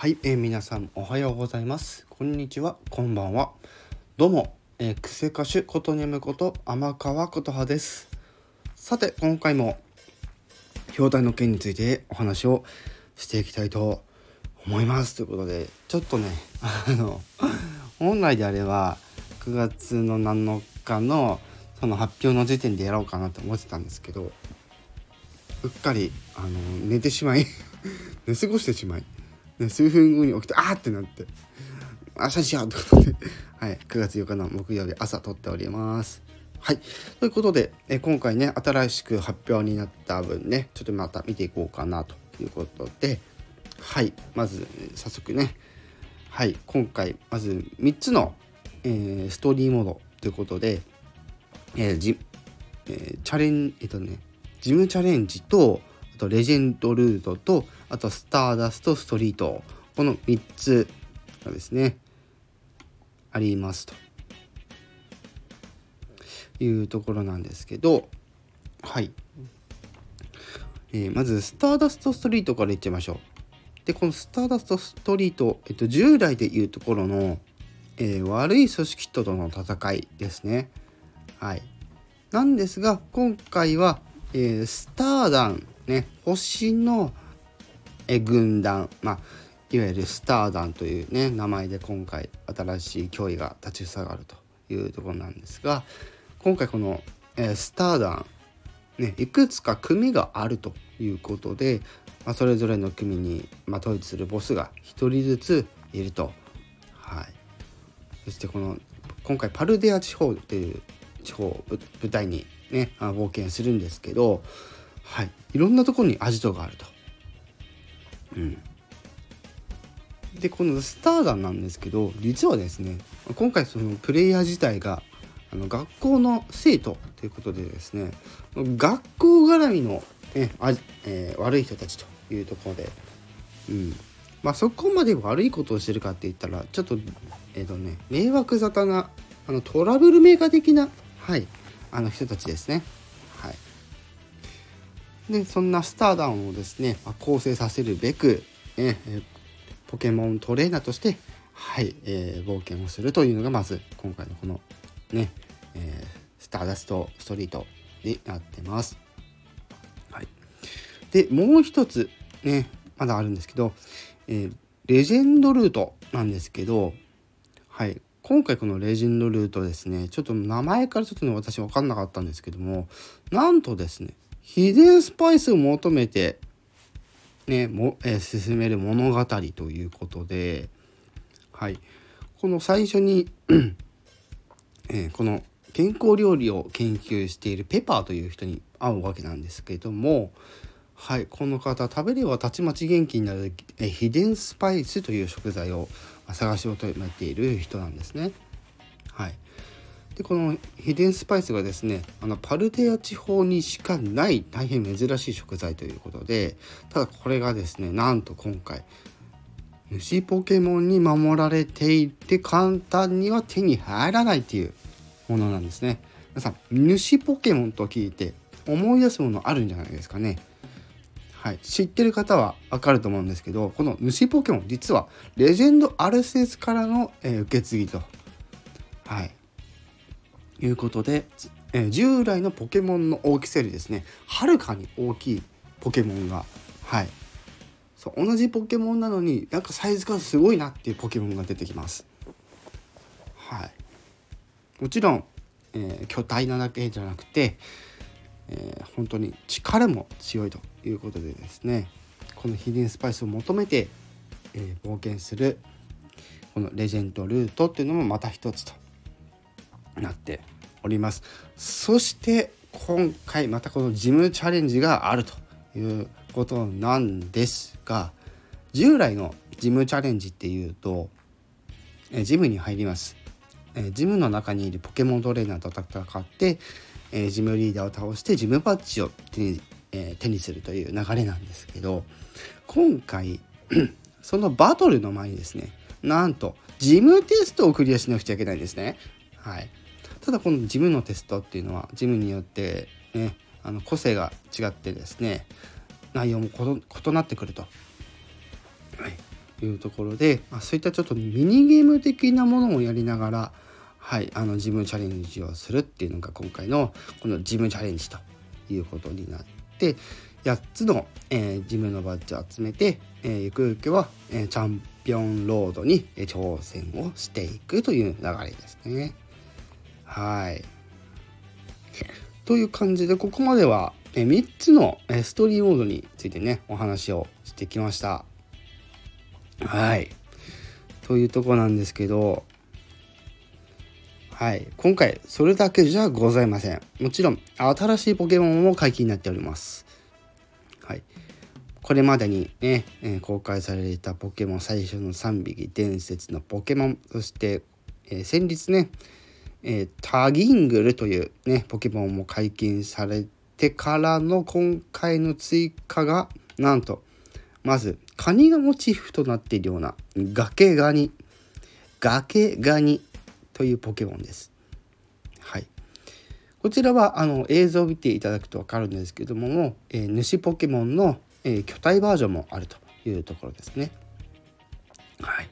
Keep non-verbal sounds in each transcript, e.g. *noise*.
はい、えー、皆さんおはようございます。こんにちは、こんばんは。どうも、えー、クセ歌手ことにむこと天川琴葉です。さて、今回も表題の件についてお話をしていきたいと思います。ということで、ちょっとね、*laughs* あの、本来であれば9月の7日のその発表の時点でやろうかなと思ってたんですけど、うっかりあの寝てしまい *laughs* 寝過ごしてしまいね、数分後に起きてあーってなって明日にしようってことで、はい、9月8日の木曜日朝撮っております。はい。ということで、え今回ね、新しく発表になった分ね、ちょっとまた見ていこうかなということで、はい。まず、早速ね、はい。今回、まず3つの、えー、ストーリーモードということで、えーじえー、チャレンえっとね、ジムチャレンジと、とレジェンドルートと、あとスターダストストリート。この3つがですねありますと。いうところなんですけどはい、えー、まずスターダストストリートからいっちゃいましょう。でこのスターダストストリート、えっと、従来でいうところの、えー、悪い組織との戦いですね。はい。なんですが今回は、えー、スターダンね星の軍団、まあ、いわゆるスター団というね名前で今回新しい脅威が立ちふさがるというところなんですが今回この、えスター団、ね、いくつか組があるということで、まあ、それぞれの組に、まあ、統一するボスが1人ずついると。はい、そしてこの今回パルデア地方という地方を舞台にね冒険するんですけど、はい、いろんなところにアジトがあると。うん、でこのスターガンなんですけど実はですね今回そのプレイヤー自体があの学校の生徒ということでですね学校絡みの、ねあえー、悪い人たちというところで、うんまあ、そこまで悪いことをしてるかって言ったらちょっとえっ、ー、とね迷惑沙汰なあのトラブルメーカー的な、はい、あの人たちですね。でそんなスターダンをですね、まあ、構成させるべく、え、ポケモントレーナーとしてはい、えー、冒険をするというのがまず今回のこのね、えー、スターダストストリートになってます。はい、でもう一つねまだあるんですけど、えー、レジェンドルートなんですけどはい今回このレジェンドルートですねちょっと名前からちょっとね私分かんなかったんですけどもなんとですね秘伝スパイスを求めてねも、えー、進める物語ということで、はい、この最初に *clears throat* えー、この健康料理を研究しているペパーという人に会うわけなんですけども、はい、この方食べればたちまち元気になる、えー、秘伝スパイスという食材を探し求めている人なんですね。はい、でこの秘伝スパイスがですねあのパルテア地方にしかない大変珍しい食材ということでただこれがですねなんと今回虫ポケモンに守られていて簡単には手に入らないっていうものなんですね。皆さん虫ポケモンと聞いて思い出すものあるんじゃないですかね。はい、知ってる方はわかると思うんですけどこの虫ポケモン実はレジェンドアルセスからの、えー、受け継ぎと、はい、いうことで、えー、従来のポケモンの大きさよりですねはるかに大きいポケモンがはいそう同じポケモンなのになんかサイズがすごいなっていうポケモンが出てきます。はい、もちろん、えー、巨体なだけじゃなくて、えー、本当に力も強いということでですねこの秘伝スパイスを求めて、えー、冒険するこのレジェンドルートっていうのもまた一つとなっております。そして今回またこのジムチャレンジがあるということなんですが従来のジムチャレンジっていうとえジムに入ります。えジムの中にいるポケモントレーナーと戦ってえジムリーダーを倒してジムバッジを手に,、え手にするという流れなんですけど今回 *clears throat* そのバトルの前にですねなんとジムテストをクリアしなくちゃいけないんですね。はい。ただこのジムのテストっていうのはジムによってねあの個性が違ってですね内容も異なってくると、はい、いうところで、まあ、そういったちょっとミニゲーム的なものをやりながら、はい、あのジムチャレンジをするっていうのが今回のこのジムチャレンジということになって8つの、えー、ジムのバッジを集めて、えー、ゆくゆくは、えー、チャンピオンロードに挑戦をしていくという流れですね。はい。という感じでここまでは3つのストーリーモードについてねお話をしてきました。はい。というとこなんですけどはい。今回それだけじゃございません。もちろん新しいポケモンも解禁になっております。はい。これまでにね、え、公開されたポケモン最初の3匹伝説のポケモンそして、えー、先日ねえー、タギングルというね、ポケモンも解禁されてからの今回の追加が、なんと、まず、カニがモチーフとなっているような、崖ガニ、崖ガニというポケモンです。はい。こちらは、あの、映像を見ていただくとわかるんですけども、えー、主ポケモンの、えー、巨体バージョンもあるというところですね。はい。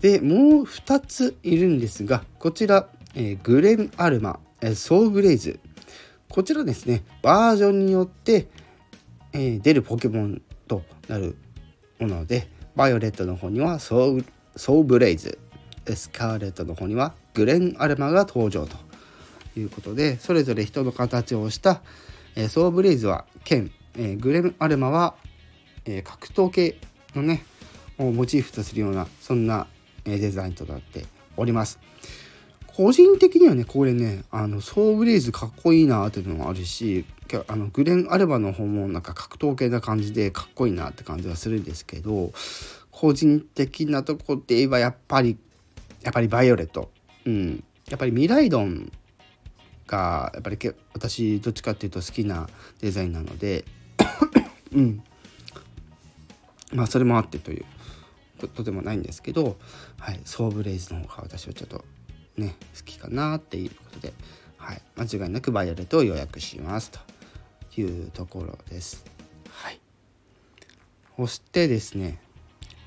で、もう2ついるんですが、こちら、えー、グレンアルマ、えー、ソウブレイズ。こちらですねバージョンによって、えー、出るポケモンとなるものでバイオレットの方にはソーソウブレイズ。スカーレットの方にはグレンアルマが登場ということでそれぞれ人の形をした、えー、ソウブレイズは剣、えー、グレンアルマは、えー、格闘系のねをモチーフとするようなそんな、えデザインとなっております。個人的にはねこれねあのソーブレイズかっこいいなっていうのもあるしあのグレン・アルバの方もなんか格闘系な感じでかっこいいなって感じはするんですけど個人的なとこで言えばやっぱりやっぱりバイオレット。うん。やっぱりミライドンがやっぱり私どっちかっていうと好きなデザインなので *coughs* うん。まあそれもあってということでもないんですけど、はい、ソーブレイズの方が私はちょっとね好きかなっていうことで、はい、間違いなくバイオレットを予約します。というところです。はい、そしてですね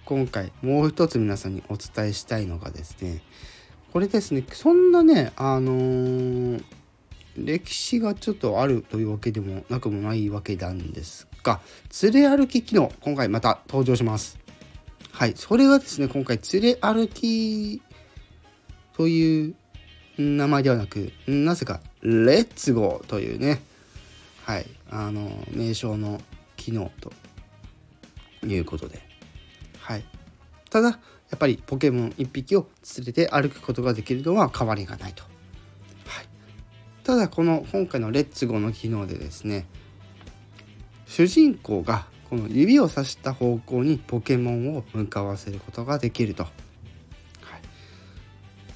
今回もう一つ皆さんにお伝えしたいのがですねこれですねそんなねあのー、歴史がちょっとあるというわけでもなくもないわけなんですが連れ歩き機能今回また登場します。はい。それがですね今回連れ歩きという名前ではなく、なぜか、レッツゴーというね、はい、あの、名称の機能ということで、はい。ただ、やっぱりポケモン1匹を連れて歩くことができるのは変わりがないと。はい。ただ、この今回のレッツゴーの機能でですね、主人公がこの指をさした方向にポケモンを向かわせることができると。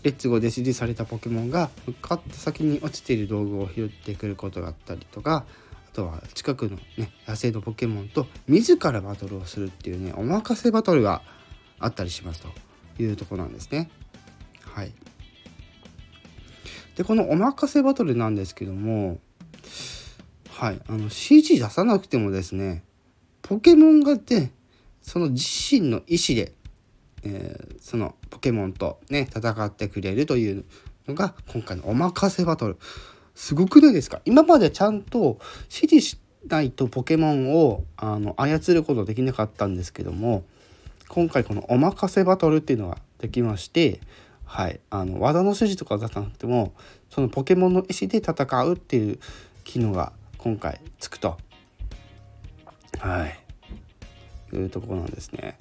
レッツゴーで指示されたポケモンが向かった先に落ちている道具を拾ってくることがあったりとかあとは近くのね野生のポケモンと自らバトルをするっていうねお任せバトルがあったりしますというとこなんですね。はい。でこのお任せバトルなんですけどもはいあの CG 出さなくてもですねポケモンがねその自身の意思でえー、そのポケモンとね戦ってくれるというのが今回のお任せバトル。すごくないですか？今までちゃんと指示しないとポケモンをあの操ることできなかったんですけども今回このお任せバトルっていうのができましてはい。あの技の指示とか出さなくてもそのポケモンの意思で戦うっていう機能が今回つくと。はい。いうところなんですね。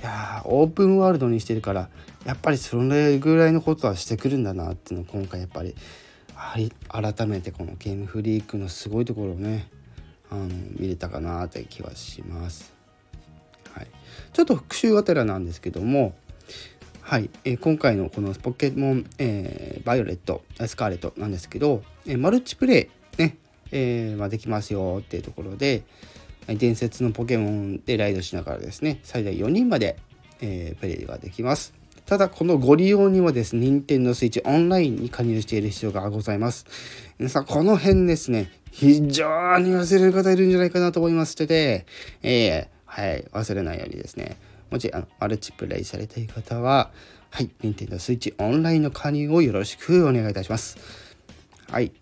いやオープンワールドにしてるからやっぱりそれぐらいのことはしてくるんだなっていうのを今回やっぱり改めてこのゲームフリークのすごいところをねあの見れたかなって気はします。はい、ちょっと復習がてらなんですけどもはい、えー、今回のこのポケモン、えー、バイオレットスカーレットなんですけど、えー、マルチプレイね、えーまあ、できますよっていうところで、伝説のポケモンでライドしながらですね最大4人まで、えー、プレイができますただこのご利用にはですね任天堂スイッチオンラインに加入している必要がございます皆さんこの辺ですね非常に忘れる方いるんじゃないかなと思いましてて、えー、はい忘れないようにですねもしあのマルチプレイされてい方は、はい、Nintendo Switch オンラインの加入をよろしくお願いいたします。はい。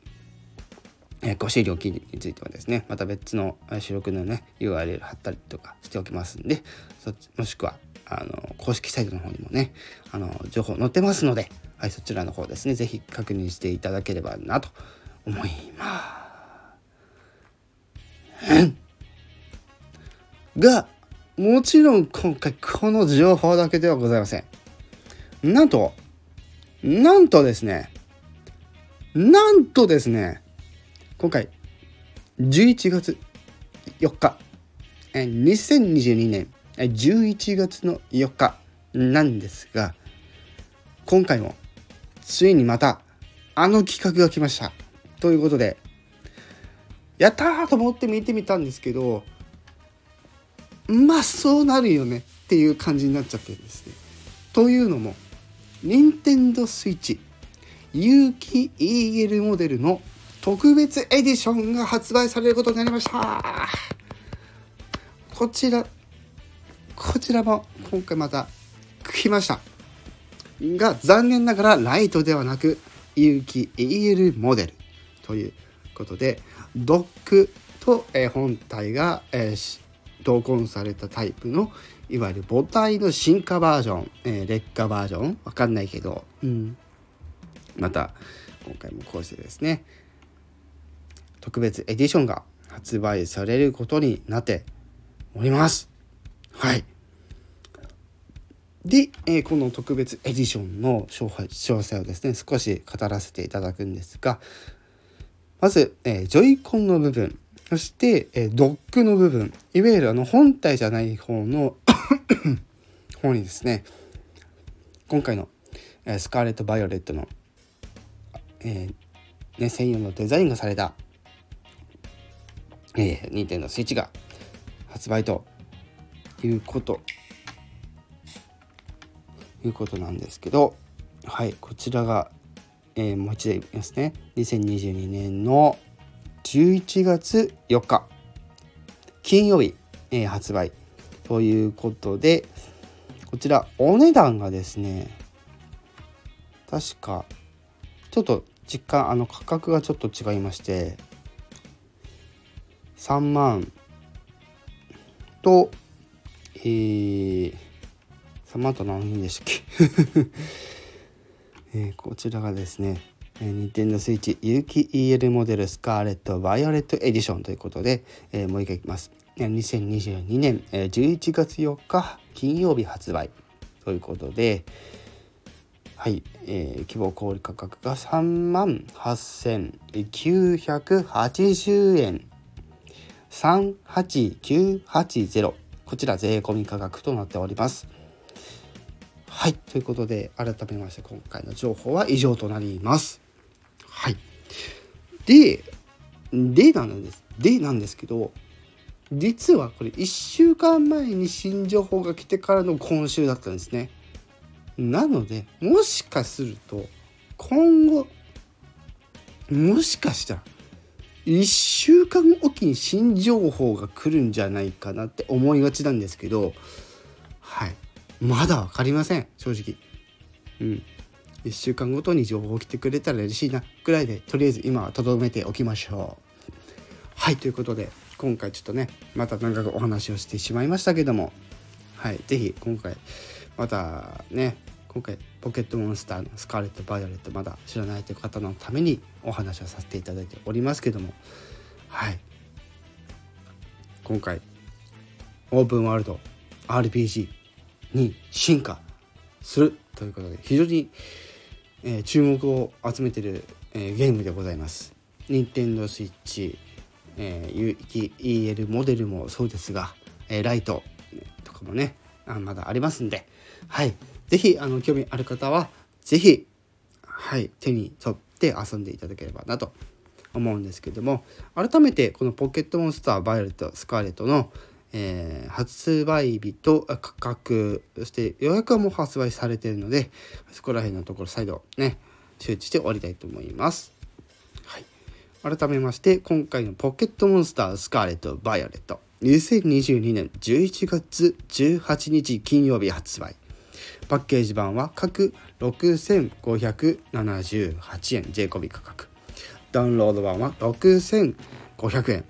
えー、ご資料金についてはですね、また別の収録のね、URL 貼ったりとかしておきますんで、そっちもしくは、あの、公式サイトの方にもね、あの、情報載ってますので、はい、そちらの方ですね、是非確認していただければなと思います。が、もちろん今回この情報だけではございません。なんと、なんとですね、なんとですね、今回11月4日、2022年11月の4日なんですが、今回もついにまたあの企画が来ました。ということで、やったーと思って見てみたんですけど、まあそうなるよねっていう感じになっちゃってるんですね。というのも任天堂 switch 有機 EL モデルの特別エディションが発売されることになりました。こちらこちらも今回また来ました。が残念ながらライトではなく有機 EL モデルということでドックと、え本体が、え、同梱されたタイプのいわゆる母体の進化バージョン、えー、劣化バージョン。わかんないけど、うん、また今回もこうしてですね特別エディションが発売されることになっております。はい。で、えー、この特別エディションの詳細をですね少し語らせていただくんですがまず、えー、ジョイコンの部分そして、えドックの部分いわゆるあの本体じゃない方の *coughs* 方にですね今回の、えスカーレット・バイオレットの、え、ね、専用のデザインがされた、えー、任天堂スイッチが発売ということ。いうことなんですけどはいこちらが、えー、もう一度言いますね。2022年の11月4日金曜日、えー、発売ということでこちらお値段がですね確かちょっと実感あの価格がちょっと違いまして3万。とえー、3万と何円でしたっけ？*laughs* えー、こちらがですねえー、ニンテンドスイッチ有機 EL モデルスカーレットバイオレットエディションということで、えー、もう一回いきます。2022年11月4日金曜日発売。ということで、はい、えー、希望小売価格が3万8980円。38980こちら税込み価格となっております。はい、ということで改めまして今回の情報は以上となります。はい。で、でなんです。でなんですけど、実はこれ1週間前に新情報が来てからの今週だったんですね。なので、もしかすると、今後、もしかしたら、1週間おきに新情報が来るんじゃないかなって思いがちなんですけど、はい。まだ分かりません、正直。うん。1週間ごとに情報を来てくれたら嬉しいなぐらいでとりあえず今はとどめておきましょう。はいということで今回ちょっとねまた長くお話をしてしまいましたけどもはい是非今回またね今回ポケットモンスターのスカーレット・バイオレットまだ知らないという方のためにお話をさせていただいておりますけどもはい今回オープンワールド RPG に進化するということで非常にえー、注目を集めてる、えー、ゲームでございます。任天堂 switch、えー、EL モデルもそうですが、えー、ライトとかもねあまだありますんで、はい、是非あの興味ある方は是非はい手に取って遊んでいただければなと思うんですけども改めてこのポケットモンスターバイオレットスカーレットの、えー、発売日と価格そして予約はもう発売されているのでそこら辺のところ再度ね周知して終わりたいと思います。はい、改めまして今回のポケットモンスタースカーレット・バイオレット。2022年11月18日金曜日発売。パッケージ版は各6578円税込み価格。ダウンロード版は6500円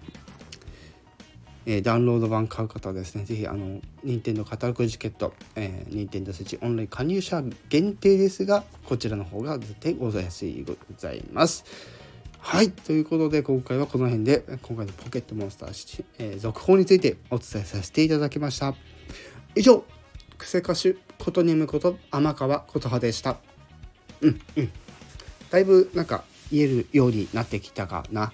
えー、ダウンロード版買う方はですね、ぜひ、あの、任天堂カタログチケット、えー、任天堂スイッチオンライン加入者限定ですが、こちらの方が絶対ございやすいございます。はい。ということで、今回はこの辺で、今回のポケットモンスター、えー、続報についてお伝えさせていただきました。以上、クセ歌手、ことにむこと、天川琴葉でした。うん、うん。だいぶ、なんか、言えるようになってきたかな。